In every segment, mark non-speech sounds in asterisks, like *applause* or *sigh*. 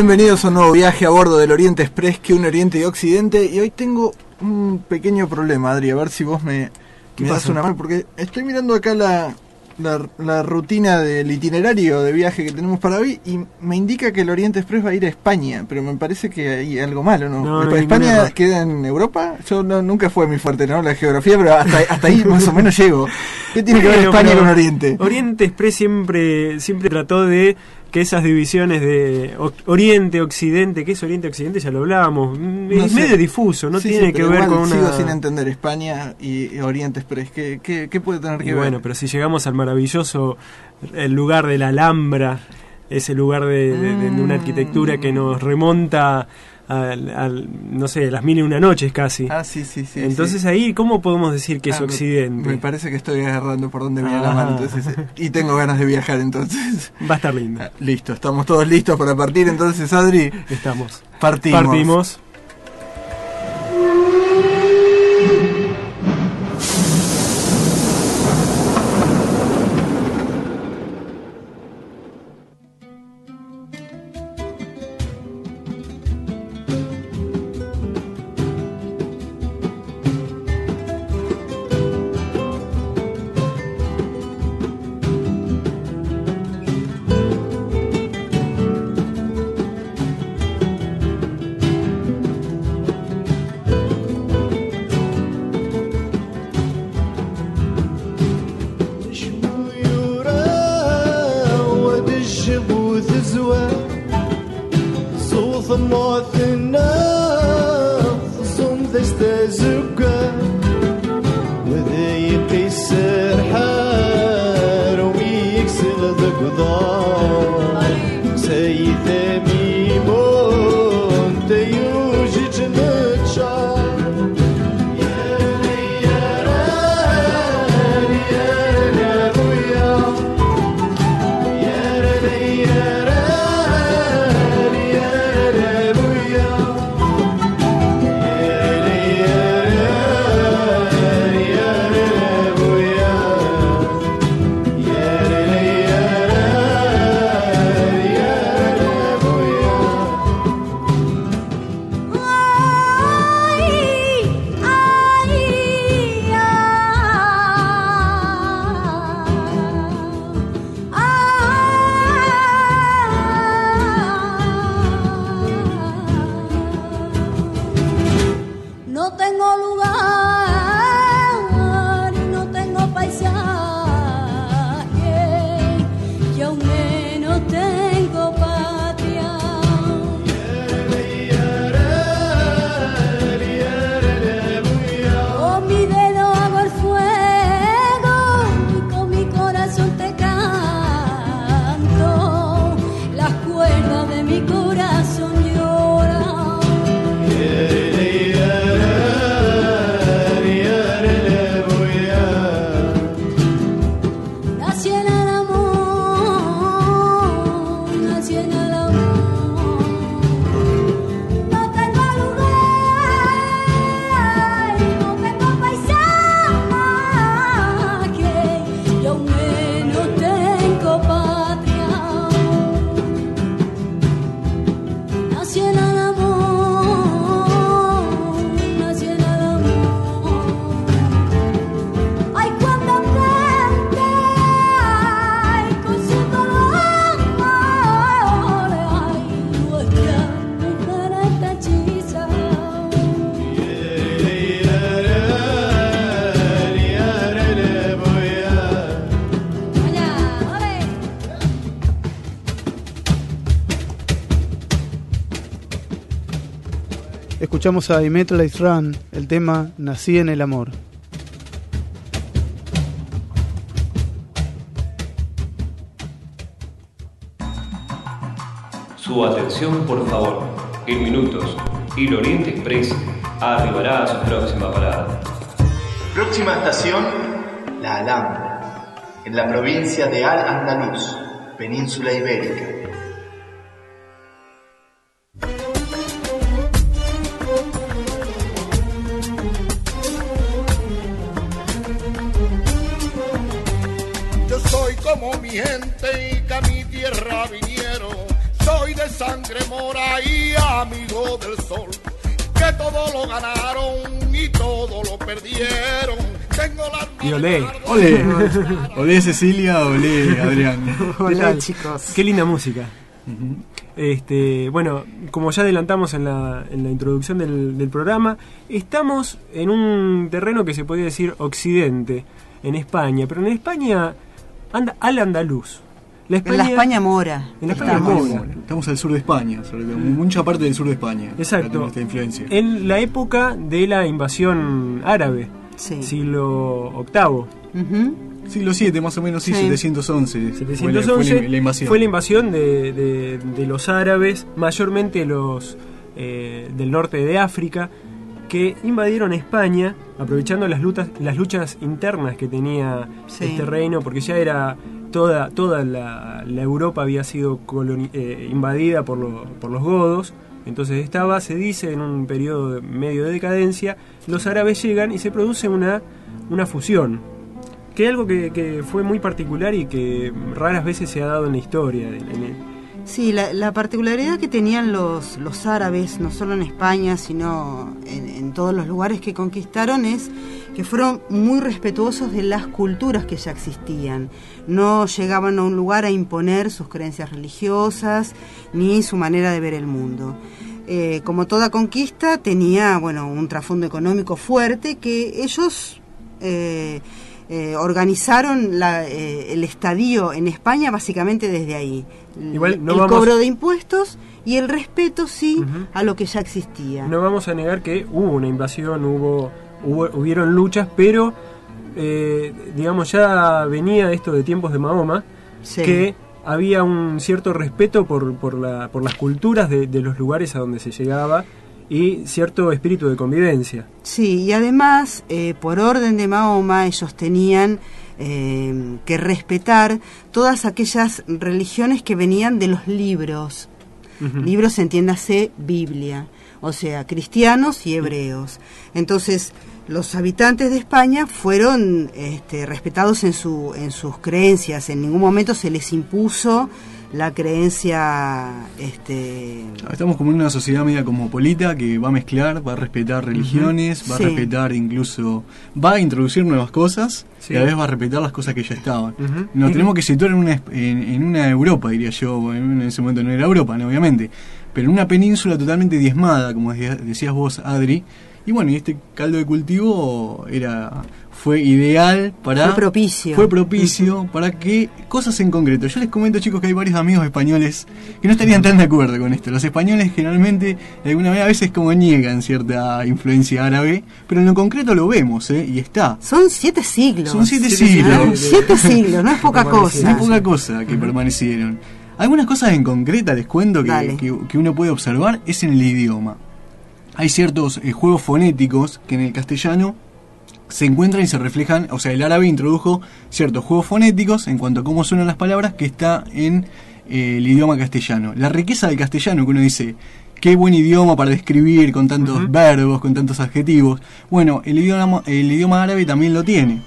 Bienvenidos a un nuevo viaje a bordo del Oriente Express que une Oriente y Occidente. Y hoy tengo un pequeño problema, Adri, a ver si vos me, me das una mano, porque estoy mirando acá la, la, la rutina del itinerario de viaje que tenemos para hoy y me indica que el Oriente Express va a ir a España, pero me parece que hay algo malo, ¿no? No, no ¿España queda en Europa? Yo no- nunca fue mi fuerte, ¿no? La geografía, pero hasta, hasta ahí más o menos llego. ¿Qué tiene que ver España con Oriente? Oriente Express siempre, siempre trató de que esas divisiones de Oriente, Occidente, ¿qué es Oriente, Occidente? Ya lo hablábamos. Mm, No es sé. medio difuso, no Sí, tiene sí, que ver con una... Sigo sin entender España y Oriente Express. ¿Qué, qué, qué puede tener que Y ver? bueno, pero si llegamos al maravilloso el lugar de la Alhambra, ese lugar de, de- de una Mm. arquitectura que nos remonta al, al, no sé, las mil y una noches casi. Ah, sí, sí, sí. Entonces sí. ahí, ¿cómo podemos decir que es Ah, me- Occidente? Me, parece que estoy agarrando por donde viene Ah. la mano. Entonces, eh, y tengo ganas de viajar entonces. Va a estar lindo. Ah, Listo, estamos todos listos para partir. Entonces, Adri, Estamos. partimos. Partimos. Escuchamos a Dimitri Run, el tema Nací en el amor. Su atención, por favor. En minutos, el Oriente Express arribará a su próxima parada. Próxima estación, La Alhambra, en la provincia de Al-Andalus, península ibérica. Del sol. Que todo lo ganaron y todo lo perdieron. Tengo la Y olé. Olé, *laughs* olé Cecilia, olé Adrián. *laughs* Hola chicos. Qué linda música. Este, bueno, como ya adelantamos en la, en la introducción del, del programa, estamos en un terreno que se podría decir occidente, en España, pero en España anda al andaluz. La En la España mora. En la España estamos. mora. Estamos al sur de España, sobre todo, mucha parte del sur de España. Exacto. Esta influencia. En la época de la invasión árabe, Sí. siglo octavo. Ujú. Siglo VII, más o menos, sí, Sí. 711. Fue la- 711 fue la, invasión. fue la invasión de, de- de los árabes, mayormente los eh, del norte de África, que invadieron España, aprovechando las luchas, las luchas internas que tenía Sí. este reino, porque ya era toda, toda la, Europa había sido eh, invadida por, por los godos. Entonces estaba, se dice, en un periodo medio de decadencia, los árabes llegan y se produce una, una fusión, que es algo que, fue muy particular y que raras veces se ha dado en la historia. Sí, la, la particularidad que tenían los, los árabes, no solo en España, sino en, todos los lugares que conquistaron, es que fueron muy respetuosos de las culturas que ya existían. No llegaban a un lugar a imponer sus creencias religiosas ni su manera de ver el mundo. Eh, como toda conquista, tenía bueno, un trasfondo económico fuerte que ellos eh, eh, organizaron la, eh, el estadio en España básicamente desde ahí. Igual no el vamos- cobro de impuestos y el respeto sí a lo que ya existía. No vamos a negar que hubo una invasión, hubo, hubo hubieron luchas, pero eh, digamos ya venía esto de tiempos de Mahoma, Sí. que había un cierto respeto por, por, la, por las culturas de, de los lugares a donde se llegaba y cierto espíritu de convivencia. Sí, y además, eh, por orden de Mahoma, ellos tenían eh, que respetar todas aquellas religiones que venían de los libros. Libros, entiéndase, Biblia, o sea, cristianos y hebreos. Entonces, los habitantes de España fueron este, respetados en, su, en sus creencias. En ningún momento se les impuso la creencia este, Estamos como en una sociedad media cosmopolita que va a mezclar, va a respetar religiones, va Sí. a respetar incluso, va a introducir nuevas cosas Sí. y a la vez va a respetar las cosas que ya estaban. Nos tenemos que situar en una, es- en, en una Europa, diría yo, en ese momento no era Europa, ¿no? obviamente, pero en una península totalmente diezmada, como decía- decías vos, Adri, y bueno, y este caldo de cultivo era fue ideal para... Fue propicio. Fue propicio para que cosas en concreto. Yo les comento, chicos, que hay varios amigos españoles que no estarían tan de acuerdo con esto. Los españoles generalmente, de alguna manera, a veces como niegan cierta influencia árabe, pero en lo concreto lo vemos, ¿eh? Y está. Son siete siglos. Son siete Siete siglos. siglos. Siete siglos, no es poca No cosa. es poca cosa que permanecieron. Algunas cosas en concreta, les cuento, que- que uno puede observar, es en el idioma. Hay ciertos eh, juegos fonéticos que en el castellano se encuentran y se reflejan, o sea, el árabe introdujo ciertos juegos fonéticos en cuanto a cómo suenan las palabras que está en eh, el idioma castellano. La riqueza del castellano, que uno dice, qué buen idioma para describir con tantos verbos, con tantos adjetivos. Bueno, el idioma, el idioma árabe también lo tiene.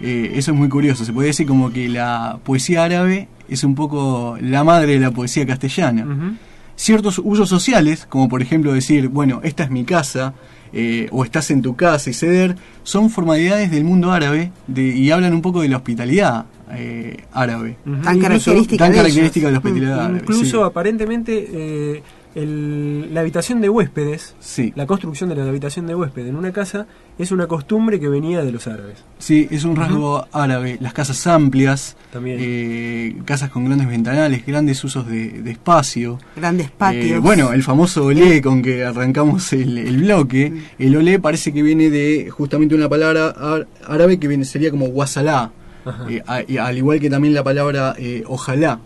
Eh, eso es muy curioso. Se puede decir como que la poesía árabe es un poco la madre de la poesía castellana. Ciertos usos sociales, como por ejemplo decir, bueno, esta es mi casa, eh, o estás en tu casa y ceder, son formalidades del mundo árabe de- y hablan un poco de la hospitalidad eh, árabe. Tan Incluso- característica Tan de característica de la hospitalidad árabe. Incluso sí. aparentemente eh, el- la habitación de huéspedes, Sí. la construcción de la habitación de huésped en una casa es una costumbre que venía de los árabes. Sí, es un rasgo árabe. Las casas amplias, También. eh, casas con grandes ventanales, grandes usos de, de espacio. Grandes patios. Eh, bueno, el famoso olé con que arrancamos el, el bloque, el olé parece que viene de justamente una palabra árabe que viene, sería como wasalá, eh, a- y al igual que también la palabra eh, ojalá.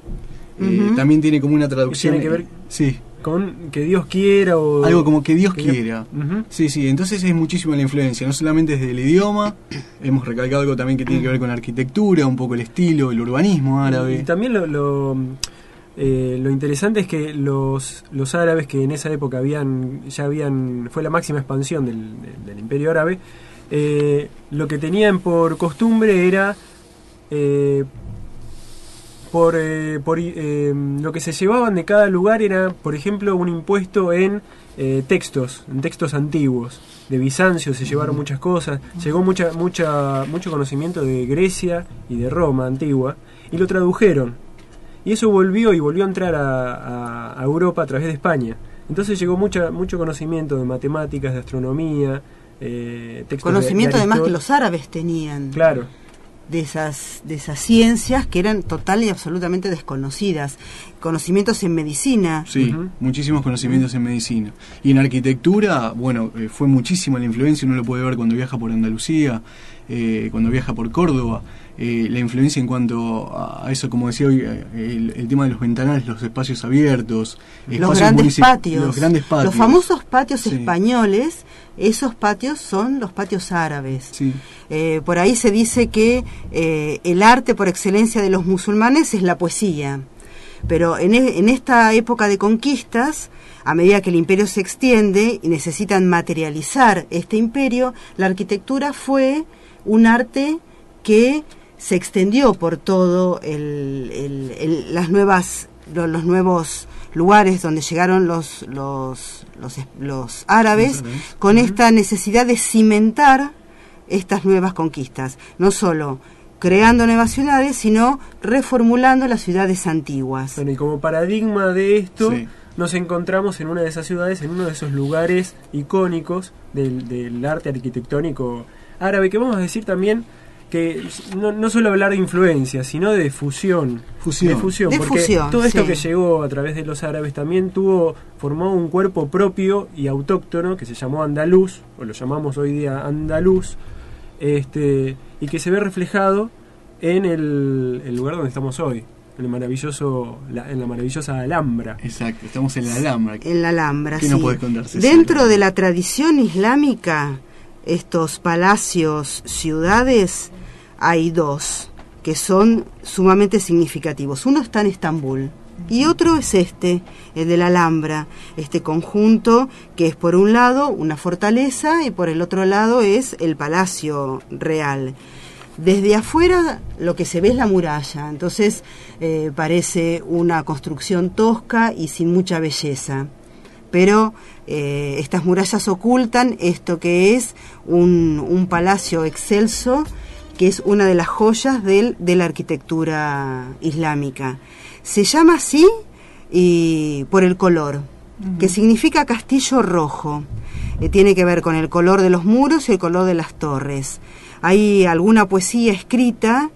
Eh. También tiene como una traducción. tiene que ver eh, Sí. Con que Dios quiera o... Algo como que Dios que- quiera. Sí, sí, entonces es muchísima la influencia, no solamente desde el idioma, *clears throat* hemos recalcado algo también que tiene que ver con la arquitectura, un poco el estilo, el urbanismo Y árabe. también lo, lo, eh, lo interesante es que los, los árabes que en esa época habían ya habían fue la máxima expansión del, del- del imperio árabe, eh, lo que tenían por costumbre era eh, por, eh, por eh, lo que se llevaban de cada lugar era, por ejemplo, un impuesto en eh, textos, en textos antiguos. De Bizancio se llevaron muchas cosas, llegó mucha, mucha, mucho conocimiento de Grecia y de Roma antigua, y lo tradujeron. Y eso volvió y volvió a entrar a, a- a Europa a través de España. Entonces llegó mucha, mucho conocimiento de matemáticas, de astronomía, eh, textos de- Conocimiento de además que los árabes tenían. Claro. De esas, de esas ciencias que eran total y absolutamente desconocidas. Conocimientos en medicina. Sí, muchísimos conocimientos en medicina. Y en arquitectura, bueno, eh, fue muchísima la influencia, uno lo puede ver cuando viaja por Andalucía, eh, cuando viaja por Córdoba, eh, la influencia en cuanto a eso, como decía hoy, eh, el, el tema de los ventanales, los espacios abiertos, Los grandes patios. Los grandes patios. Los famosos patios Sí. españoles, esos patios son los patios árabes. Sí. Eh, por ahí se dice que eh, el arte por excelencia de los musulmanes es la poesía. Pero en, e- en esta época de conquistas, a medida que el imperio se extiende y necesitan materializar este imperio, la arquitectura fue un arte que se extendió por todo el, el- el- las nuevas lo- los nuevos lugares donde llegaron los los, los, los árabes Los con esta necesidad de cimentar estas nuevas conquistas, no solo creando nuevas ciudades, sino reformulando las ciudades antiguas. Bueno, y como paradigma de esto, Sí. nos encontramos en una de esas ciudades, en uno de esos lugares icónicos del, del arte arquitectónico árabe, que vamos a decir también que no, no solo hablar de influencia, sino de fusión. Fusión. De fusión, De porque fusión, todo esto sí. que llegó a través de los árabes también tuvo, formó un cuerpo propio y autóctono que se llamó andaluz, o lo llamamos hoy día andaluz, este, y que se ve reflejado en el, el lugar donde estamos hoy, en el maravilloso, la- en la maravillosa Alhambra. Exacto, estamos en la Alhambra. En la Alhambra, ¿Qué sí. nos podés contar, Cecilia? Dentro de la tradición islámica, estos palacios, ciudades, hay dos que son sumamente significativos. Uno está en Estambul y otro es este, el de la Alhambra, este conjunto que es por un lado una fortaleza y por el otro lado es el palacio real. Desde afuera lo que se ve es la muralla, entonces eh, parece una construcción tosca y sin mucha belleza. Pero eh, estas murallas ocultan esto que es un, un palacio excelso, que es una de las joyas del- de la arquitectura islámica. Se llama así y por el color, que significa castillo rojo. Eh, tiene que ver con el color de los muros y el color de las torres. Hay alguna poesía escrita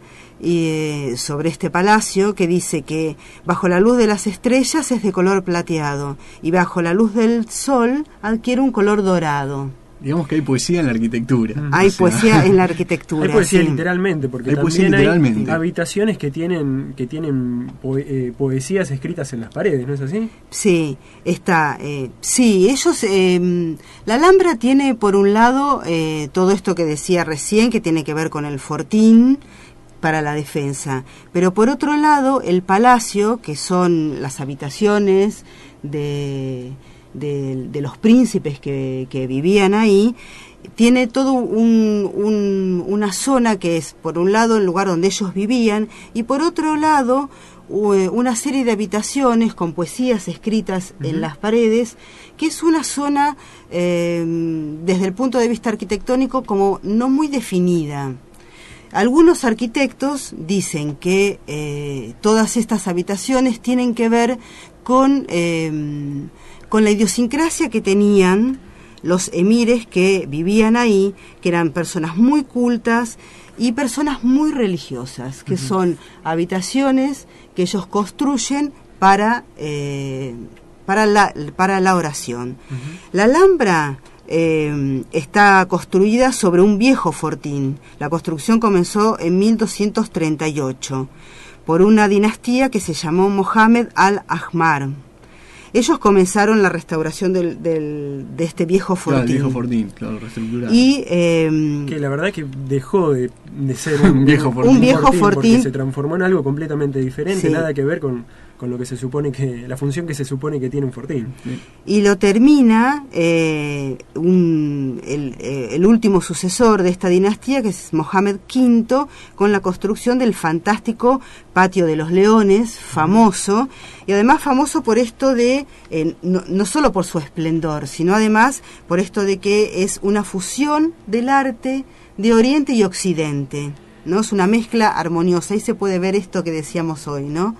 eh, sobre este palacio que dice que bajo la luz de las estrellas es de color plateado y bajo la luz del sol adquiere un color dorado. Digamos que hay poesía en la arquitectura. Hay O sea, poesía en la *laughs* arquitectura. Hay poesía sí. literalmente, porque Hay poesía también literalmente. hay habitaciones que tienen que tienen poe- eh, poesías escritas en las paredes, ¿no es así? Sí, está. eh, sí, ellos. eh, la Alhambra tiene, por un lado, eh, todo esto que decía recién, que tiene que ver con el fortín para la defensa. Pero por otro lado, el palacio, que son las habitaciones de, de, de los príncipes que, que vivían ahí, tiene todo un, un- una zona que es, por un lado, el lugar donde ellos vivían, y por otro lado, eh, una serie de habitaciones con poesías escritas en las paredes, que es una zona, eh, desde el punto de vista arquitectónico, como no muy definida. Algunos arquitectos dicen que eh, todas estas habitaciones tienen que ver con, eh, con la idiosincrasia que tenían los emires que vivían ahí, que eran personas muy cultas y personas muy religiosas, que son habitaciones que ellos construyen para, eh, para, la, para la oración. La Alhambra eh, está construida sobre un viejo fortín. La construcción comenzó en 1238 por una dinastía que se llamó Mohammed al-Ahmar. ellos comenzaron la restauración del, del- de este viejo Claro, el fortín. viejo Fortín, claro, reestructurado. Y eh, Que la verdad que dejó de, de ser *laughs* un, Un viejo fortín. Un viejo porque fortín. se transformó en algo completamente diferente, Sí. nada que ver con, con lo que se supone que, la función que se supone que tiene un fortín. y lo termina eh, un- el, eh, el último sucesor de esta dinastía, que es Mohamed V, con la construcción del fantástico Patio de los Leones, famoso, y además famoso por esto de, eh, no, no solo por su esplendor, sino además por esto de que es una fusión del arte de Oriente y Occidente. ¿no? Es una mezcla armoniosa, ahí se puede ver esto que decíamos hoy, ¿no?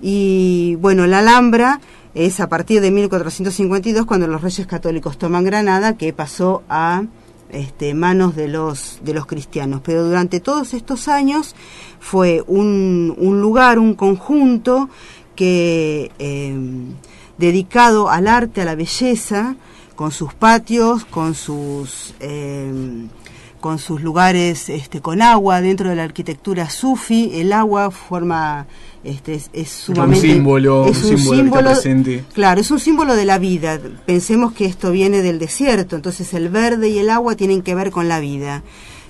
Y bueno, la Alhambra es a partir de 1452 cuando los reyes católicos toman Granada, que pasó a este, manos de los, de los cristianos. Pero durante todos estos años fue un, un lugar, un conjunto que eh, dedicado al arte, a la belleza, con sus patios, con sus eh, con sus lugares este, con agua dentro de la arquitectura sufi. El agua forma este, es, es sumamente símbolo, es un símbolo presente. Claro, es un símbolo de la vida. Pensemos que esto viene del desierto, entonces el verde y el agua tienen que ver con la vida.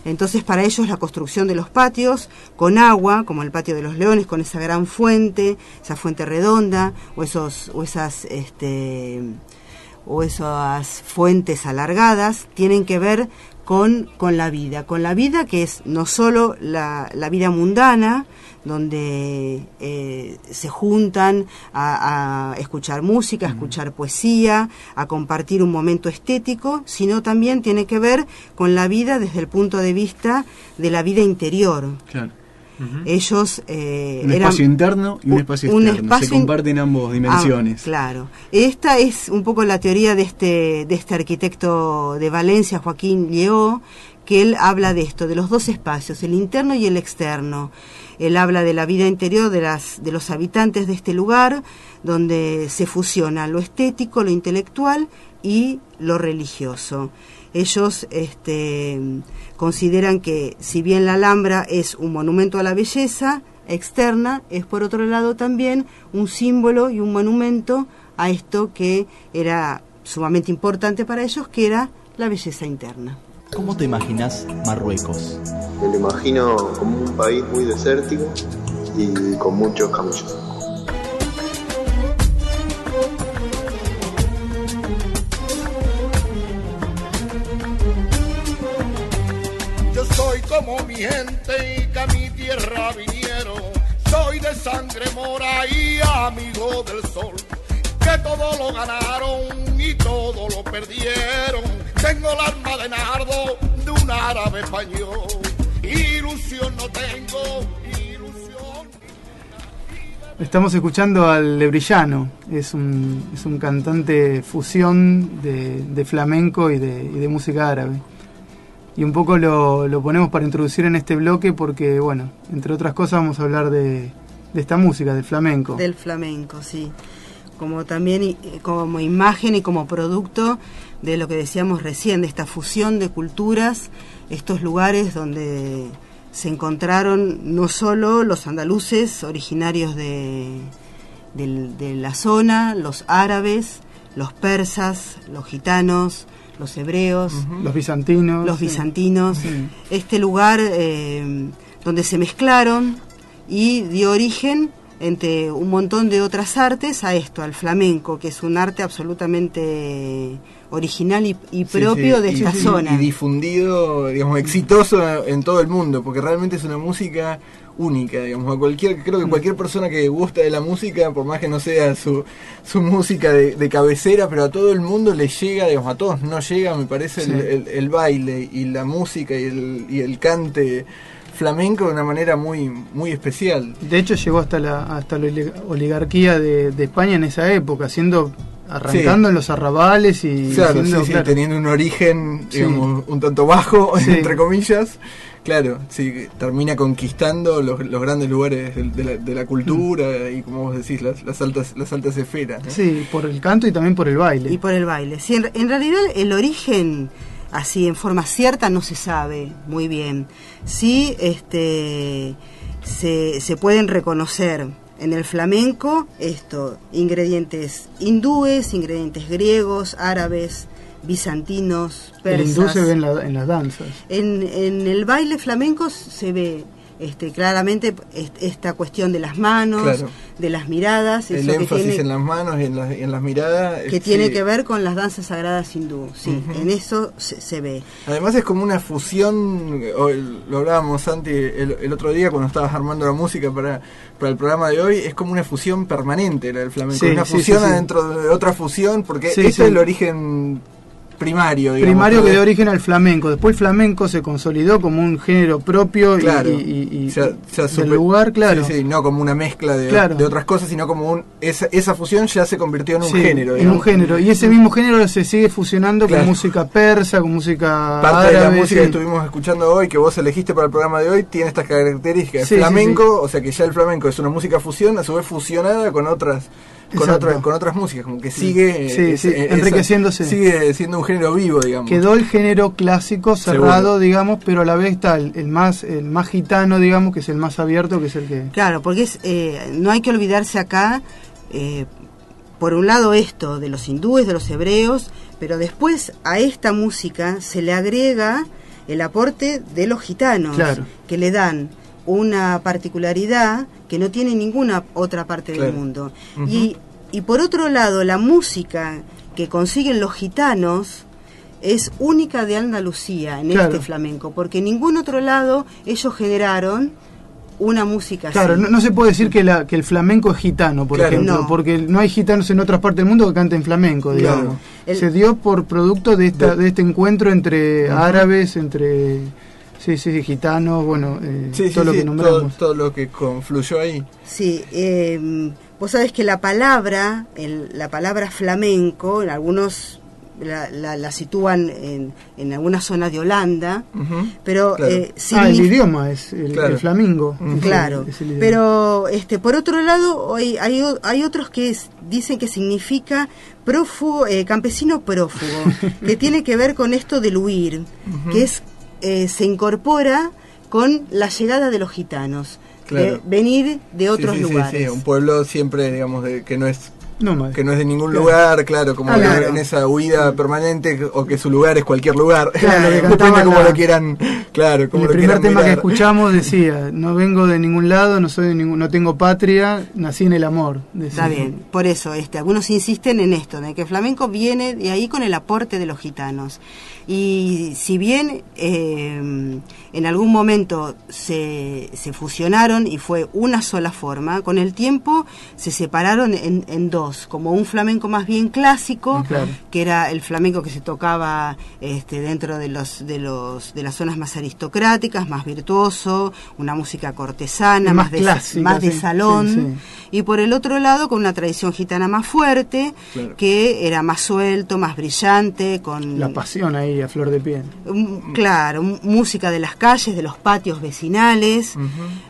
Entonces para ellos la construcción de los patios con agua, como el patio de los leones, con esa gran fuente, esa fuente redonda, o esos, o esas, este, o esas fuentes alargadas, tienen que ver con, con la vida, con la vida que es no solo la, la vida mundana, donde eh, se juntan a, a escuchar música, a escuchar poesía, a compartir un momento estético, sino también tiene que ver con la vida desde el punto de vista de la vida interior. Claro. Ellos eh, Un eran espacio interno y un, espacio un externo. espacio Se in- comparten ambos dimensiones. Ah, claro. Esta es un poco la teoría de este, de este arquitecto de Valencia, Joaquín Lleó, que él habla de esto, de los dos espacios, el interno y el externo. Él habla de la vida interior de, las, de los habitantes de este lugar, donde se fusiona lo estético, lo intelectual y lo religioso. Ellos este, consideran que si bien la Alhambra es un monumento a la belleza externa, es por otro lado también un símbolo y un monumento a esto que era sumamente importante para ellos, que era la belleza interna. ¿Cómo te imaginas Marruecos? Me lo imagino como un país muy desértico y con muchos camellos. Sangre mora y amigo del sol. Que todo lo ganaron y todo lo perdieron. Tengo el alma de nardo de un árabe español. Ilusión no tengo, ilusión. Estamos escuchando al Lebrillano, es un, es un cantante fusión de, de flamenco y de, y de música árabe. Y un poco lo, lo ponemos para introducir en este bloque porque, bueno, entre otras cosas vamos a hablar de, de esta música, del flamenco. Del flamenco, sí. Como también i- como imagen y como producto de lo que decíamos recién, de esta fusión de culturas, estos lugares donde se encontraron no solo los andaluces originarios de, del- de la zona, los árabes, los persas, los gitanos, los hebreos, Los bizantinos. los sí. bizantinos, este lugar eh, donde se mezclaron y dio origen entre un montón de otras artes a esto, al flamenco, que es un arte absolutamente original y, propio sí, de y- esta zona. Y difundido, digamos, exitoso en todo el mundo, porque realmente es una música única, digamos, a cualquier, creo que cualquier persona que gusta de la música, por más que no sea su, su música de, de cabecera, pero a todo el mundo le llega, digamos, a todos no llega, me parece, el, el- el baile y la música y el, y el cante flamenco de una manera muy, muy especial. De hecho llegó hasta la, hasta la oli- oligarquía de, de España en esa época, siendo arrancando Sí. en los arrabales y Claro, siendo, sí, sí, claro, teniendo un origen, Sí. digamos, un tanto bajo, *laughs* Sí. entre comillas. Claro, sí, termina conquistando los, los grandes lugares de, de la, de la cultura y, como vos decís, las, las altas las altas esferas. sí, por el canto y también por el baile. Y por el baile. Sí, en, en realidad el origen, así en forma cierta, no se sabe muy bien. Sí, este, se, se pueden reconocer en el flamenco, esto, ingredientes hindúes, ingredientes griegos, árabes, bizantinos, El persas. hindú se ve en, la- en las danzas. En, en el baile flamenco se ve este, claramente est- esta cuestión de las manos, Claro. de las miradas, El eso que énfasis tiene, en las manos y en las, y en las miradas. que tiene que ver con las danzas sagradas hindú. Sí, en eso se, se ve. Además es como una fusión, lo hablábamos Santi el, el otro día cuando estabas armando la música para, para el programa de hoy, es como una fusión permanente la del flamenco, Sí, una sí, fusión sí, sí. adentro de otra fusión, porque Sí, ese sí. es el origen primario, digamos. Primario que dio origen al flamenco. Después el flamenco se consolidó como un género propio y- Claro, y, y- y se ha- se ha del super- lugar, claro. Sí, sí, no como una mezcla de, Claro. de otras cosas, sino como un esa, esa fusión ya se convirtió en un Sí, género. en un género. Y ese mismo género se sigue fusionando Claro. con música persa, con música Parte de la música que estuvimos escuchando hoy, que vos elegiste para el programa de hoy, tiene estas características. Flamenco, o sea que ya el flamenco es una música fusión, a su vez fusionada con otras con, otras con otras músicas, como que sigue Sí, eh, sí, enriqueciéndose. sigue siendo un género vivo, digamos. Quedó el género clásico cerrado, digamos, pero a la vez está el, el más el más gitano, digamos, que es el más abierto, que es el que... Claro, porque es, eh, no hay que olvidarse acá, eh, por un lado esto de los hindúes, de los hebreos, pero después a esta música se le agrega el aporte de los gitanos, Claro. que le dan una particularidad que no tiene ninguna otra parte Claro. del mundo. Y, y por otro lado, la música que consiguen los gitanos es única de Andalucía en Claro. este flamenco, porque en ningún otro lado ellos generaron una música Claro, así. no, no se puede decir que, la, que el flamenco es gitano, por Claro. ejemplo, No. porque no hay gitanos en otras partes del mundo que canten flamenco, digamos. El- Se dio por producto de, esta, de este encuentro entre árabes, entre sí, sí, sí, gitanos, bueno, eh, Sí, sí, todo lo que nombramos. todo lo que confluyó ahí. Sí, eh, vos sabés que la palabra, el- la palabra flamenco, en algunos la, la- la sitúan en, en algunas zonas de Holanda, pero Claro. eh, Ah, el idioma es el, Claro. el flamingo. Ujú. es el- Claro, es el idioma. pero este por otro lado hay, hay, hay otros que es- dicen que significa prófugo, eh, campesino prófugo, *laughs* que tiene que ver con esto del huir, que es eh, se incorpora con la llegada de los gitanos, de venir de otros Sí, sí, sí, lugares. sí, un pueblo siempre, digamos, de, que no es No que no es de ningún Claro. lugar, claro, como Ah, en- claro. en esa huida permanente o que su lugar es cualquier lugar. Claro, *laughs* que como la- lo quieran, claro, como el lo primer quieran tema que escuchamos *laughs* decía, no vengo de ningún lado, no soy de ningún, no tengo patria, nací en el amor. decía. Está bien, por eso este, algunos insisten en esto, de que el flamenco viene de ahí con el aporte de los gitanos. Y si bien eh, en algún momento se, se fusionaron y fue una sola forma, con el tiempo se separaron en, en dos, como un flamenco más bien clásico, Claro. que era el flamenco que se tocaba este, dentro de los, de los de las zonas más aristocráticas, más virtuoso, una música cortesana, Más más, de, clásica, más de salón, sí, sí. y por el otro lado con una tradición gitana más fuerte, Claro. que era más suelto, más brillante, con La pasión ahí a flor de piel. Claro, música de las calles, de los patios vecinales.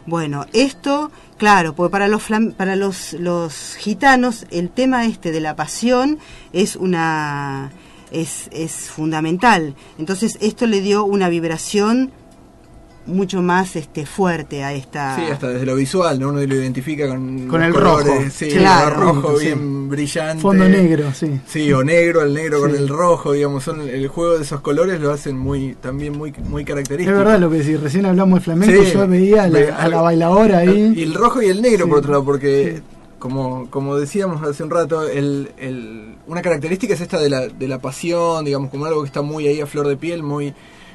Bueno, esto, claro, porque para los para los, los gitanos el tema este de la pasión es una es, es fundamental. Entonces esto le dio una vibración mucho más este fuerte a esta Sí, hasta desde lo visual, ¿no? Uno lo identifica con, Con el colores, rojo. sí, Claro. el rojo Sí. bien brillante. Fondo negro, sí. Sí, o negro, el negro con el rojo, digamos, son el juego de esos colores lo hacen muy también muy muy Es característico. verdad lo que decís, recién hablamos de flamenco, Sí. yo veía a la, a la bailadora Y ahí. el rojo y el negro, Sí. por otro lado, porque como, como decíamos hace un rato, el, el- una característica es esta de la, de la pasión, digamos, como algo que está muy ahí a flor de piel, muy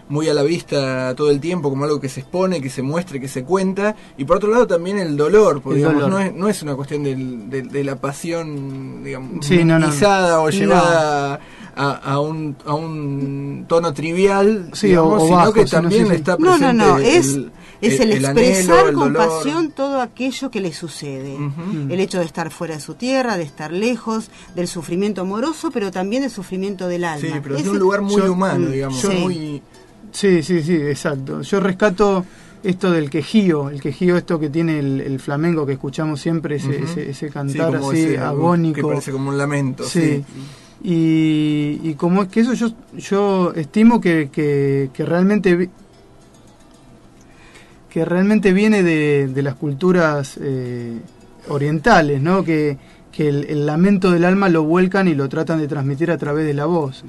muy a la vista todo el tiempo, como algo que se expone, que se muestre, que se cuenta. Y por otro lado también el dolor, porque El digamos, dolor. No, es, no es una cuestión del- de, de la pasión, digamos, Sí, no, no. o No. llevada a, a un, a un tono trivial, Sí, digamos, o- o sino bajo, que sino también sí, sí. está No, no, presente no, es, es el, el anhelo, expresar el con dolor. pasión todo aquello que le sucede. El hecho de estar fuera de su tierra, de estar lejos, del sufrimiento amoroso, pero también del sufrimiento del alma. Sí, pero es un lugar muy yo- humano, mm, digamos, sí. muy... Sí, sí, sí, exacto. Yo rescato esto del quejío, el quejío esto que tiene el, el flamenco que escuchamos siempre, ese, ese, ese cantar así ese- agónico. Que parece como un lamento. Sí. Sí. Y, y como es que eso yo, yo estimo que, que, que realmente que realmente viene de, de las culturas eh, orientales, ¿no? Que, que el, el lamento del alma lo vuelcan y lo tratan de transmitir a través de la voz.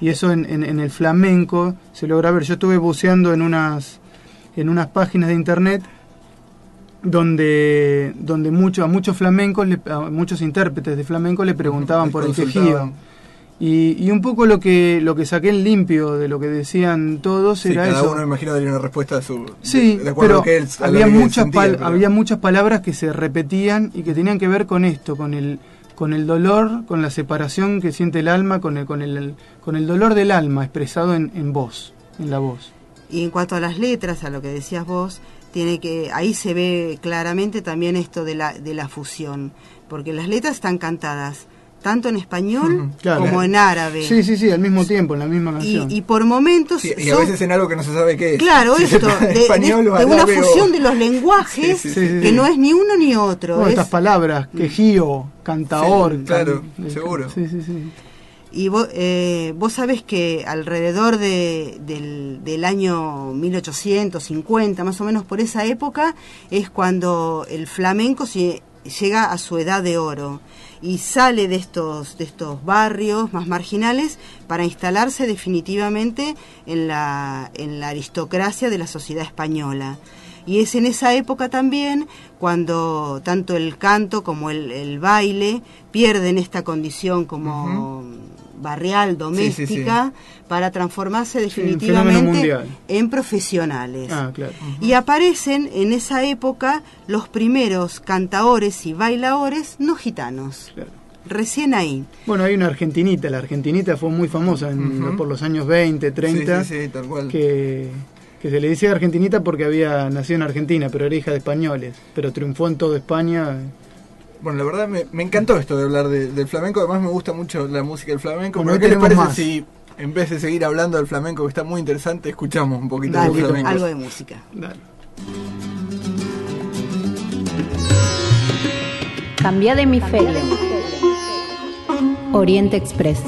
Y eso en, en- en el flamenco se logra ver. Yo estuve buceando en unas, en unas páginas de internet donde, donde mucho, a muchos flamencos, le- a muchos intérpretes de flamenco le preguntaban por el tejido. Y, y un poco lo que, lo que saqué en limpio de lo que decían todos Sí, era cada eso. uno me imagino daría una respuesta a su. Sí, de pero que él- había, que muchas sentía, pero- había muchas palabras que se repetían y que tenían que ver con esto, con el, con el dolor, con la separación que siente el alma, con el, con el, con el dolor del alma expresado en, en voz, en la voz. Y en cuanto a las letras, a lo que decías vos, tiene que ahí se ve claramente también esto de la de la fusión, porque las letras están cantadas tanto en español Claro. como en árabe. Sí, sí, sí, al mismo tiempo, en la misma Y, canción. y por momentos Sí, y a son- veces en algo que no se sabe qué es. Claro, Si esto, *laughs* de, de- español de una o- fusión de los lenguajes Sí, sí, sí, sí. que no es ni uno ni otro. Bueno, es- estas palabras, quejío, cantaor. Sí, claro, can- seguro. Sí, sí, sí. Y vos, eh, vos sabés que alrededor de, del, del año 1850, más o menos por esa época, es cuando el flamenco se- llega a su edad de oro y sale de estos, de estos barrios más marginales para instalarse definitivamente en la, en la aristocracia de la sociedad española. Y es en esa época también cuando tanto el canto como el, el baile pierden esta condición como barrial, doméstica, para transformarse definitivamente en profesionales. Ah, claro. Y aparecen en esa época los primeros cantaores y bailadores no gitanos. Claro. Recién ahí. Bueno, hay una argentinita, la argentinita fue muy famosa en- por los años 20, 30, Sí, sí, sí, tal cual. que, que se le decía argentinita porque había nacido en Argentina, pero era hija de españoles, pero triunfó en toda España. Bueno, la verdad me, me encantó esto de hablar de- del flamenco. Además, me gusta mucho la música del flamenco. Bueno, pero ¿qué les parece más. si, en vez de seguir hablando del flamenco, que está muy interesante, escuchamos un poquito Dale, del flamenco? algo de música. Dale. Cambia de hemisferio. Oriente Express.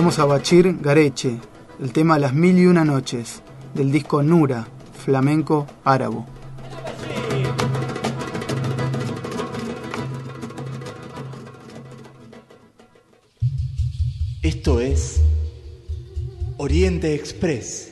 Escuchamos a Bachir Gareche, el tema Las Mil y Una Noches, del disco Nura, flamenco árabo. Esto es Oriente Express.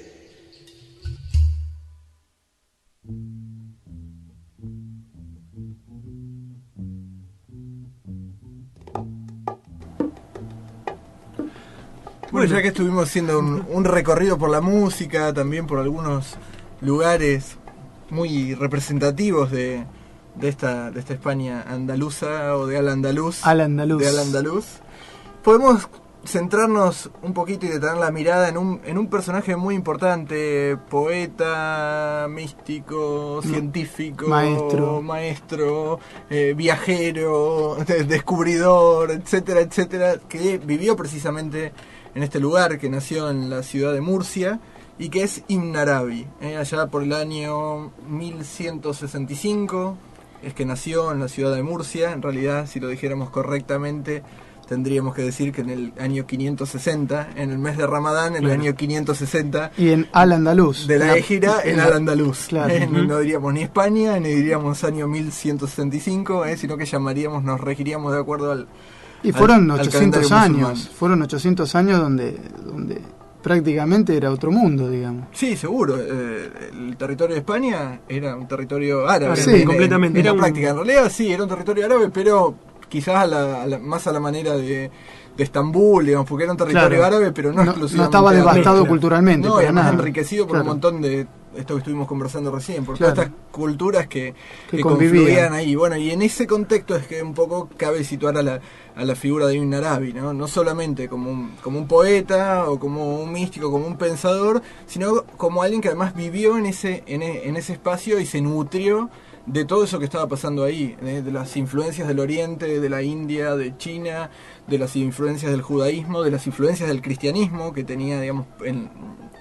Bueno, ya que estuvimos haciendo un, un recorrido por la música, también por algunos lugares muy representativos de, de esta, de esta España andaluza o de al andaluz. Al andaluz. De al andaluz. Podemos centrarnos un poquito y detener la mirada en un, en un personaje muy importante, poeta, místico, científico, maestro. maestro, eh, viajero, *laughs* de- descubridor, etcétera, etcétera, que vivió precisamente en este lugar, que nació en la ciudad de Murcia y que es Ibn Arabi, eh, allá por el año 1165 es que nació en la ciudad de Murcia, en realidad si lo dijéramos correctamente tendríamos que decir que en el año 560, en el mes de Ramadán, en el año 560 Y en Al Andaluz. de la Égira en la- Al Andaluz. Claro. Eh, no diríamos ni España, ni diríamos año 1165, eh, sino que llamaríamos, nos regiríamos de acuerdo al... Y fueron al- al 800 calendario años, musulmán. fueron 800 años donde, donde prácticamente era otro mundo, digamos. Sí, seguro. eh, el territorio de España era un territorio árabe. Sí, en- en- completamente. Era un- práctica. En realidad sí, era un territorio árabe, pero quizás a la- a la- más a la manera de, de Estambul, digamos, porque era un territorio Claro. árabe, pero no, No- no exclusivamente estaba árabe. devastado culturalmente, No, además nada. enriquecido por Claro. un montón de esto que estuvimos conversando recién, por Claro. todas estas culturas que, Que que convivían. ahí. Bueno, y en ese contexto es que un poco cabe situar a la, a la figura de Ibn Arabi, ¿no? No solamente como un, como un poeta o como un místico, como un pensador, sino como alguien que además vivió en ese, en, e- en ese espacio y se nutrió de todo eso que estaba pasando ahí, ¿eh? de las influencias del Oriente, de la India, de China, de las influencias del judaísmo, de las influencias del cristianismo que tenía, digamos, en,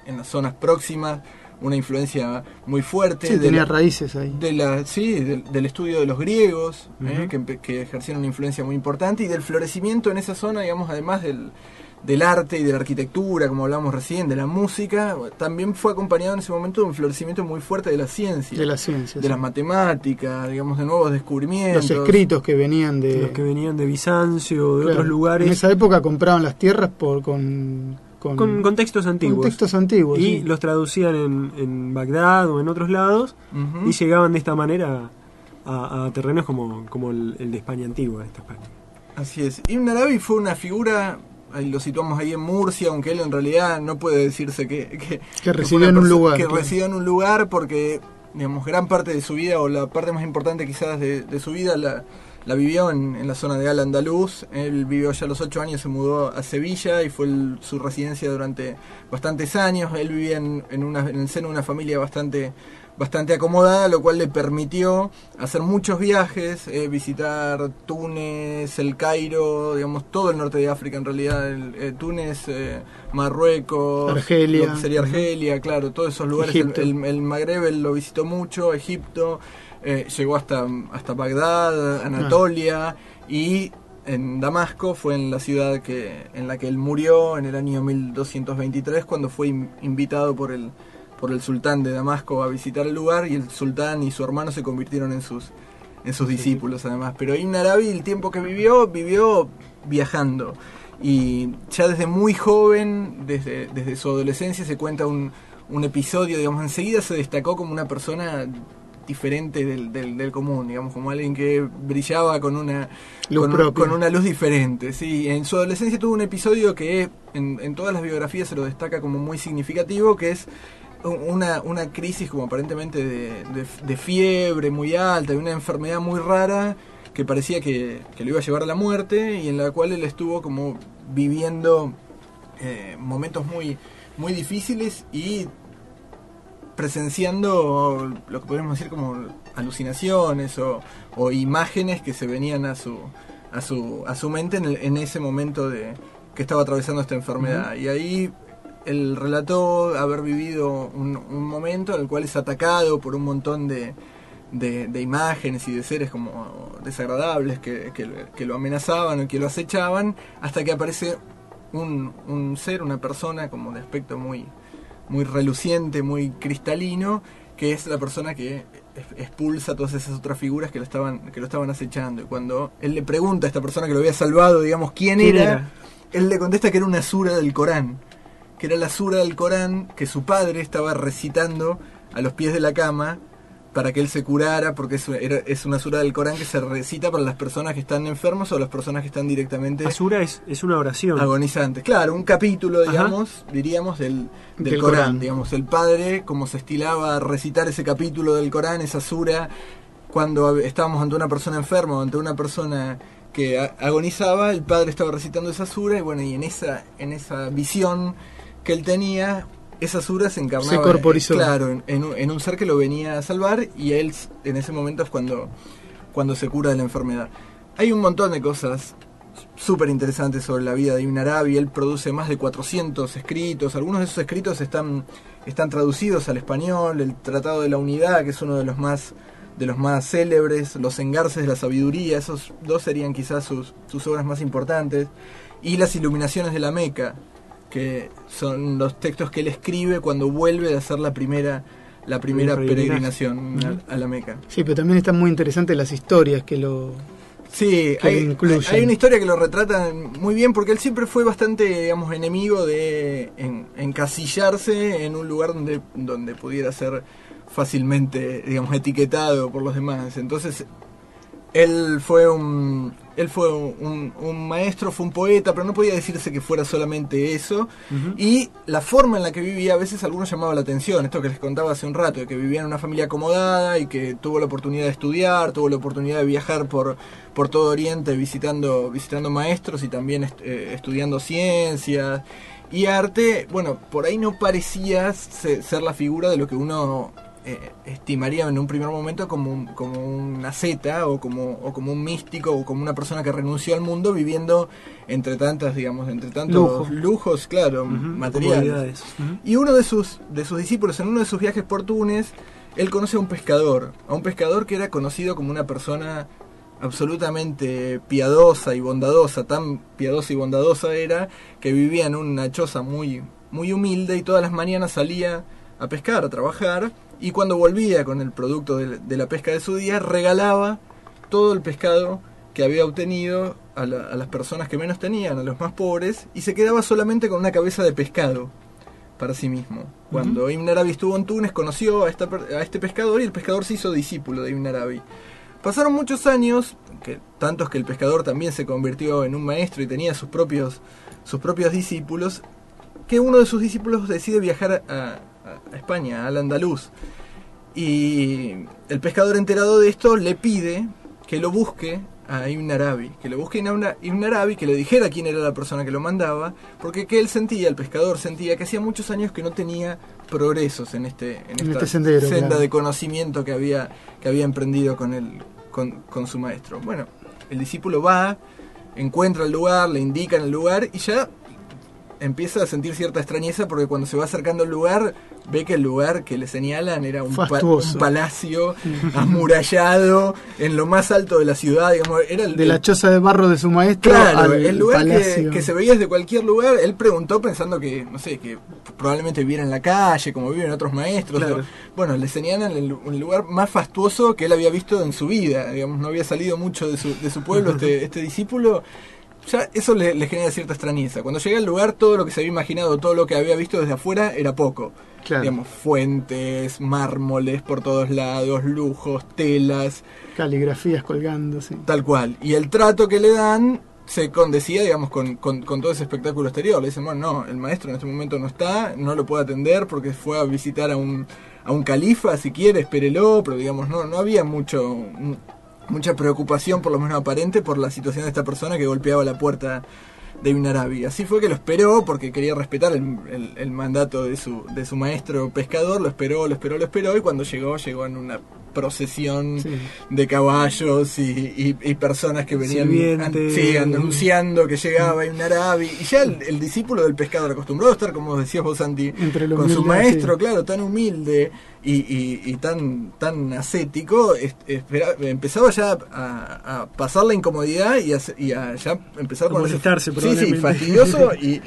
en las zonas próximas una influencia muy fuerte. Sí, de tenía la- raíces ahí. de la, sí, del, del estudio de los griegos, ¿eh? Que, ejercieron una influencia muy importante, y del florecimiento en esa zona, digamos, además del, del arte y de la arquitectura, como hablamos recién, de la música, también fue acompañado en ese momento de un florecimiento muy fuerte de la ciencia. De la ciencia, De sí. las matemáticas, digamos, de nuevos descubrimientos. Los escritos que venían de... Los que venían de Bizancio, de Claro, otros lugares. En esa época compraban las tierras por con... Con, con contextos antiguos. Contextos antiguos, Y sí. los traducían en, en Bagdad o en otros lados y llegaban de esta manera a, a terrenos como, como el, el de España antigua, esta España. Así es. Ibn Arabi fue una figura, ahí lo situamos ahí en Murcia, aunque él en realidad no puede decirse que... Que, Que residió en un lugar, Que claro. residió en un lugar porque, digamos, gran parte de su vida, o la parte más importante quizás de, de su vida, la, la vivió en, en la zona de Al Andaluz. Él vivió ya a los ocho años, se mudó a Sevilla y fue el- su residencia durante bastantes años. Él vivía en, en, una, en el seno de una familia bastante bastante acomodada, lo cual le permitió hacer muchos viajes, eh, visitar Túnez, el Cairo, digamos, todo el norte de África en realidad, el, eh, Túnez, eh, Marruecos, Argelia. lo que sería Argelia, claro, todos esos lugares, el, el, el Magreb él lo visitó mucho, Egipto, eh, llegó hasta, hasta Bagdad, Anatolia y en Damasco fue en la ciudad que en la que él murió en el año 1223 cuando fue in- invitado por el por el sultán de Damasco a visitar el lugar y el sultán y su hermano se convirtieron en sus en sus discípulos además. Pero Ibn Arabi el tiempo que vivió vivió viajando. Y ya desde muy joven, desde, desde su adolescencia se cuenta un, un episodio, digamos, enseguida se destacó como una persona diferente del, del, del común, digamos, como alguien que brillaba con una Luz con, una luz diferente. Sí, en su adolescencia tuvo un episodio que en, en todas las biografías se lo destaca como muy significativo, que es una, una crisis como aparentemente de, de- de fiebre muy alta, de una enfermedad muy rara que parecía que, que lo iba a llevar a la muerte y en la cual él estuvo como viviendo eh, momentos muy, muy difíciles y presenciando lo que podemos decir como alucinaciones o, o imágenes que se venían a su a su a su mente en, el- en ese momento de que estaba atravesando esta enfermedad. Y ahí él relató haber vivido un, un momento en el cual es atacado por un montón de, de, de imágenes y de seres como desagradables que, que, que lo amenazaban o que lo acechaban hasta que aparece un, un ser, una persona como de aspecto muy, muy reluciente, muy cristalino, que es la persona que expulsa todas esas otras figuras que lo estaban, que lo estaban acechando. Y cuando él le pregunta a esta persona que lo había salvado, digamos, quién, ¿Quién era, era? él le contesta que era una sura del Corán. Que era la sura del Corán que su padre estaba recitando a los pies de la cama para que él se curara, porque es, era- es una sura del Corán que se recita para las personas que están enfermas o las personas que están directamente Asura es, es una oración. agonizantes. Claro, un capítulo, Ajá. digamos, diríamos, del, del, Del Corán. Corán. Digamos, el padre, como se estilaba a recitar ese capítulo del Corán, esa sura, cuando estábamos ante una persona enferma o ante una persona que agonizaba, el padre estaba recitando esa sura y bueno, y en esa, en esa visión que él tenía, esa sura se encarnaba Se corporizó. claro, en, en un, en un ser que lo venía a salvar y él en ese momento es cuando, cuando se cura de la enfermedad. Hay un montón de cosas súper interesantes sobre la vida de Ibn Arabi. Él produce más de 400 escritos. Algunos de esos escritos están, están traducidos al español. El Tratado de la Unidad, que es uno de los más de los más célebres, Los Engarces de la Sabiduría, esos dos serían quizás sus, sus obras más importantes, y Las Iluminaciones de la Meca, que son los textos que él escribe cuando vuelve a hacer la primera, la primera peregrinación a- a la Meca. Sí, pero también están muy interesantes las historias que lo, Sí, que hay, lo incluyen. hay una historia que lo retrata muy bien porque él siempre fue bastante, digamos, enemigo de en- encasillarse en un lugar donde, donde pudiera ser fácilmente, digamos, etiquetado por los demás. Entonces, él fue un él fue un, un maestro, fue un poeta, pero no podía decirse que fuera solamente eso. Y la forma en la que vivía, a veces a algunos llamaba la atención, esto que les contaba hace un rato, de que vivía en una familia acomodada y que tuvo la oportunidad de estudiar, tuvo la oportunidad de viajar por, por todo Oriente visitando, visitando maestros y también est- eh, estudiando ciencias y arte. Bueno, por ahí no parecía se- ser la figura de lo que uno eh, estimaría en un primer momento como, un- como una zeta o como, o como un místico o como una persona que renunció al mundo viviendo entre tantas, digamos, entre tantos Lujo. lujos, claro, materiales. comodidades. Ujú. Y uno de sus, de sus discípulos, en uno de sus viajes por Túnez, él conoce a un pescador, a un pescador que era conocido como una persona absolutamente piadosa y bondadosa, tan piadosa y bondadosa era, que vivía en una choza muy, muy humilde y todas las mañanas salía a pescar, a trabajar, y cuando volvía con el producto de, la pesca de su día, regalaba todo el pescado que había obtenido a, la- a las personas que menos tenían, a los más pobres, y se quedaba solamente con una cabeza de pescado para sí mismo. Cuando Ibn Arabi estuvo en Túnez, conoció a, esta per- a este pescador y el pescador se hizo discípulo de Ibn Arabi. Pasaron muchos años, que, tantos que el pescador también se convirtió en un maestro y tenía sus propios, sus propios discípulos, que uno de sus discípulos decide viajar a, a- España, al andaluz. Y el pescador enterado de esto le pide que lo busque a Ibn Arabi, que lo busque a Ibn- Ibn Arabi, que le dijera quién era la persona que lo mandaba, porque que él sentía, el pescador sentía que hacía muchos años que no tenía progresos en este en En esta este sendero, senda claro. de conocimiento que había que había emprendido con el con, con su maestro. Bueno, el discípulo va, encuentra el lugar, le indican el lugar y ya empieza a sentir cierta extrañeza porque cuando se va acercando al lugar ve que el lugar que le señalan era un, pa- Fastuoso. un palacio *laughs* amurallado en lo más alto de la ciudad, digamos, era el, de la choza de barro de su maestro Claro, al el lugar que, se veía desde cualquier lugar, él preguntó pensando que, no sé, que probablemente viviera en la calle, como viven otros maestros. Claro. Bueno, le señalan el, un lugar más fastuoso que él había visto en su vida, digamos, no había salido mucho de su, de su pueblo *laughs* este, este discípulo. Ya eso le, le genera cierta extrañeza. Cuando llega al lugar, todo lo que se había imaginado, todo lo que había visto desde afuera era poco. Claro. Digamos, fuentes, mármoles por todos lados, lujos, telas. Caligrafías colgando, sí. Tal cual. Y el trato que le dan se condecía, digamos, con, con, con todo ese espectáculo exterior. Le dicen, bueno, no, el maestro en este momento no está, no lo puede atender porque fue a visitar a un, a un califa, si quiere, espérelo, pero digamos, no, no había mucho mu- mucha preocupación, por lo menos aparente, por la situación de esta persona que golpeaba la puerta de Ibn Arabi. Así fue que lo esperó porque quería respetar el, el- el mandato de su, de su maestro pescador, lo esperó, lo esperó, lo esperó y cuando llegó, llegó en una procesión de caballos y, y- y personas que venían an- sí, anunciando que llegaba Ibn Arabi y ya el, el discípulo del pescador acostumbrado a estar como decías vos Santi Entre los con su maestro sí. claro tan humilde y, y- y tan tan ascético, espera- empezaba ya a, a pasar la incomodidad y a, y a ya empezar A con molestarse, Sí, sí, fastidioso *laughs* y,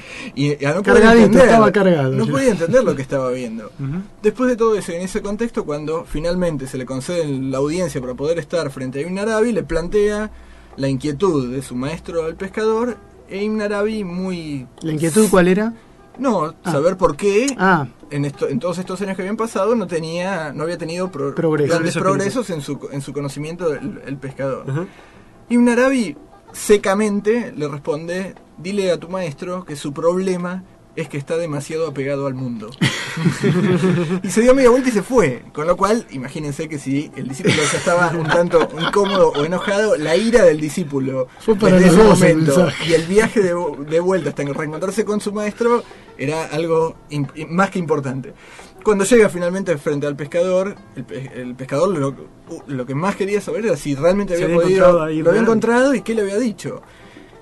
a no poder Cargadito, entender. estaba cargado No podía entender lo que estaba viendo. *laughs* Ujú. Después de todo eso, en ese contexto, cuando finalmente se le concede la audiencia para poder estar frente a Ibn Arabi, le plantea la inquietud de su maestro el pescador, e Ibn Arabi muy... ¿La inquietud cuál era? No, Ah. saber por qué Ah, en, esto, en todos estos años que habían pasado no tenía no había tenido pro- Progreso. grandes Progreso progresos en su, en su conocimiento del el pescador. Ajá. Ibn Arabi secamente le responde, dile a tu maestro que su problema es que está demasiado apegado al mundo. *laughs* y se dio media vuelta y se fue. Con lo cual, imagínense que si el discípulo ya estaba un tanto incómodo o enojado, la ira del discípulo Fue para desde ese el momento y el viaje de, de vuelta hasta reencontrarse con su maestro era algo más que importante. Cuando llega finalmente frente al pescador, el, pe- el pescador lo, lo que más quería saber era si realmente había había podido, ahí lo había encontrado y qué le había dicho.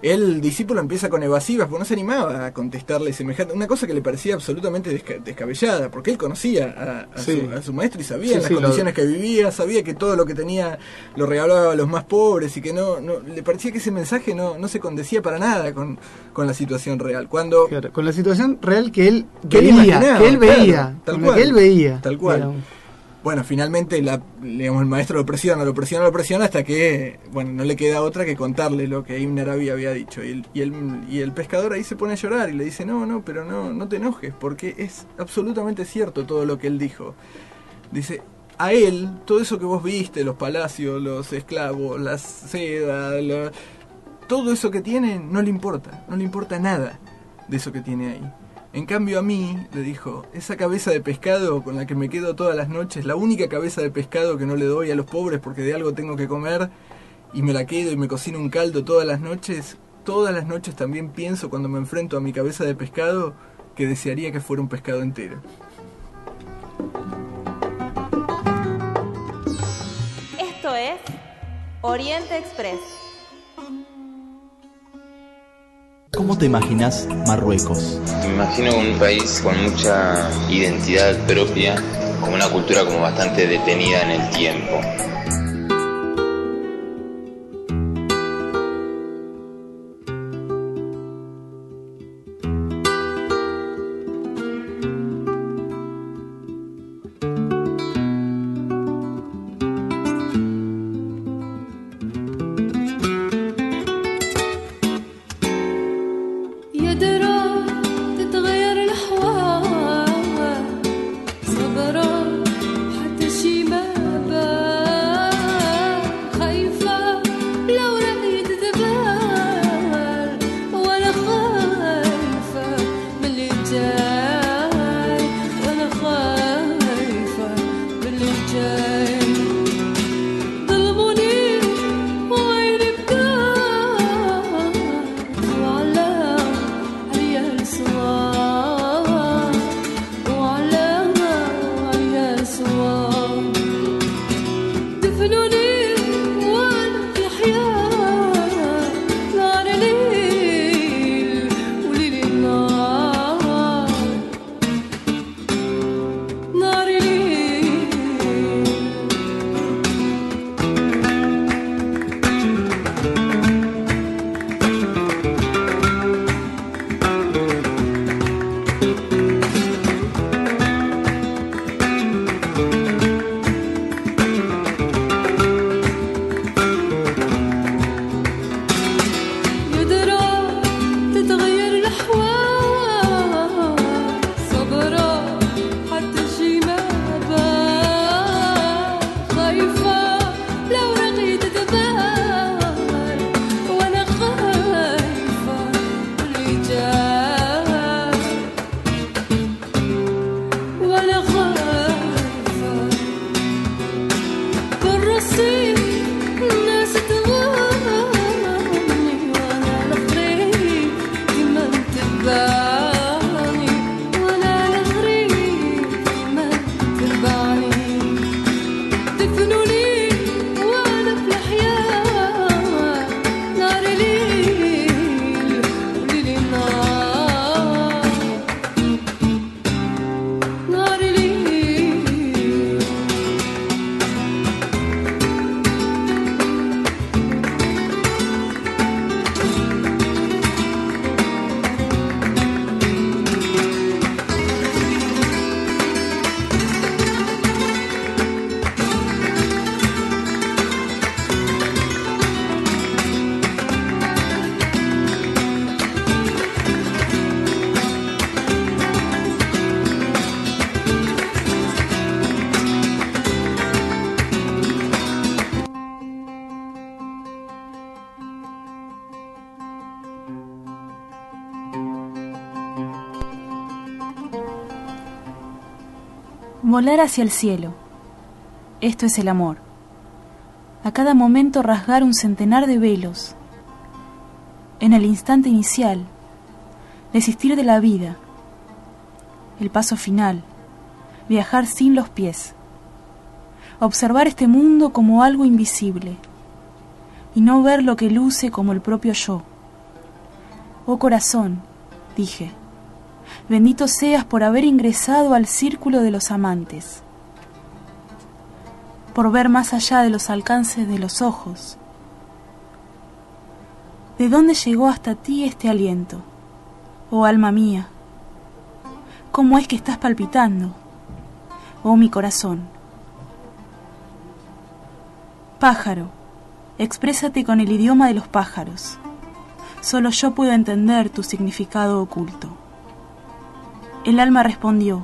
El discípulo empieza con evasivas porque no se animaba a contestarle semejante, una cosa que le parecía absolutamente desca- descabellada, porque él conocía a, a Sí. su, a su maestro y sabía Sí, las sí, lo- condiciones que vivía, sabía que todo lo que tenía lo regalaba a los más pobres y que no, no le parecía que ese mensaje no, no se condecía para nada con, con la situación real. Cuando claro, con la situación real que él Que veía, que él claro, veía, tal cual, que él veía. tal cual. Bueno, finalmente la, digamos, el maestro lo presiona, lo presiona, lo presiona hasta que, bueno, no le queda otra que contarle lo que Ibn Arabi había dicho. Y el, y, el, y el pescador ahí se pone a llorar y le dice, no, no, pero no, no te enojes, porque es absolutamente cierto todo lo que él dijo. Dice, a él, todo eso que vos viste, los palacios, los esclavos, las seda, todo eso que tiene, no le importa, no le importa nada de eso que tiene ahí. En cambio a mí, le dijo, esa cabeza de pescado con la que me quedo todas las noches, la única cabeza de pescado que no le doy a los pobres porque de algo tengo que comer, y me la quedo y me cocino un caldo todas las noches, todas las noches también pienso cuando me enfrento a mi cabeza de pescado que desearía que fuera un pescado entero. Esto es Oriente Express. ¿Cómo te imaginas Marruecos? Me imagino un país con mucha identidad propia, con una cultura como bastante detenida en el tiempo. Volar hacia el cielo. Esto es el amor. A cada momento rasgar un centenar de velos. En el instante inicial, desistir de la vida. El paso final, viajar sin los pies. Observar este mundo como algo invisible y no ver lo que luce como el propio yo. Oh corazón, dije, bendito seas por haber ingresado al círculo de los amantes, por ver más allá de los alcances de los ojos. ¿De dónde llegó hasta ti este aliento? Oh alma mía, ¿cómo es que estás palpitando? Oh mi corazón. Pájaro, exprésate con el idioma de los pájaros. Solo yo puedo entender tu significado oculto. El alma respondió.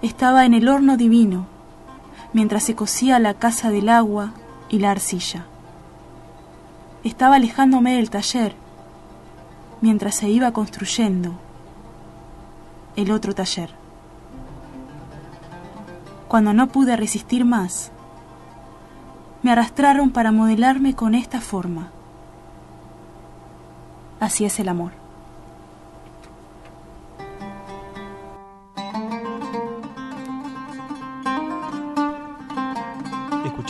Estaba en el horno divino, mientras se cocía la casa del agua y la arcilla. Estaba alejándome del taller, mientras se iba construyendo el otro taller. Cuando no pude resistir más, me arrastraron para modelarme con esta forma. Así es el amor.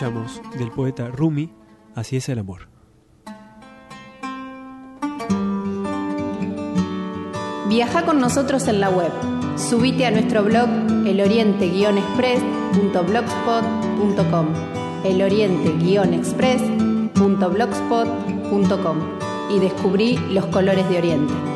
Del poeta Rumi, Así es el amor. Viaja con nosotros en la web. Subite a nuestro blog eloriente-express.blogspot.com eloriente-express.blogspot.com y descubrí los colores de Oriente.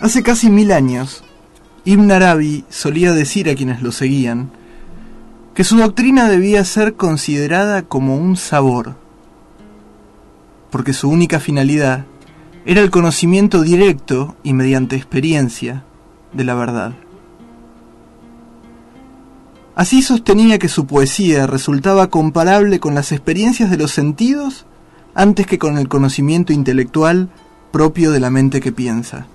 Hace casi mil años, Ibn Arabi solía decir a quienes lo seguían que su doctrina debía ser considerada como un sabor, porque su única finalidad era el conocimiento directo y mediante experiencia de la verdad. Así sostenía que su poesía resultaba comparable con las experiencias de los sentidos antes que con el conocimiento intelectual propio de la mente que piensa.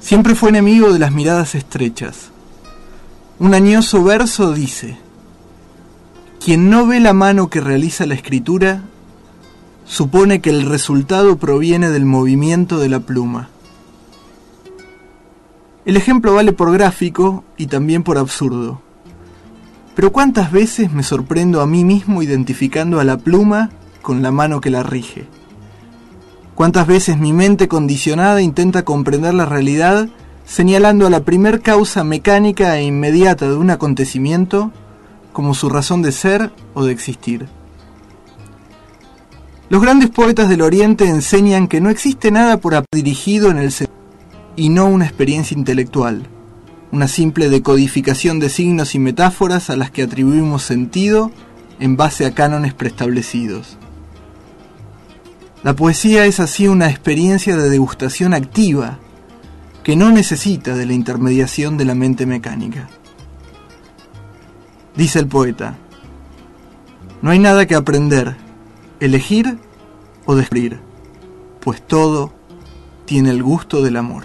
Siempre fue enemigo de las miradas estrechas. Un añoso verso dice, quien no ve la mano que realiza la escritura, supone que el resultado proviene del movimiento de la pluma. El ejemplo vale por gráfico y también por absurdo. Pero ¿cuántas veces me sorprendo a mí mismo identificando a la pluma con la mano que la rige? ¿Cuántas veces mi mente condicionada intenta comprender la realidad señalando a la primer causa mecánica e inmediata de un acontecimiento como su razón de ser o de existir? Los grandes poetas del Oriente enseñan que no existe nada por dirigido en el sentido y no una experiencia intelectual, una simple decodificación de signos y metáforas a las que atribuimos sentido en base a cánones preestablecidos. La poesía es así una experiencia de degustación activa que no necesita de la intermediación de la mente mecánica. Dice el poeta, no hay nada que aprender, elegir o descubrir, pues todo tiene el gusto del amor.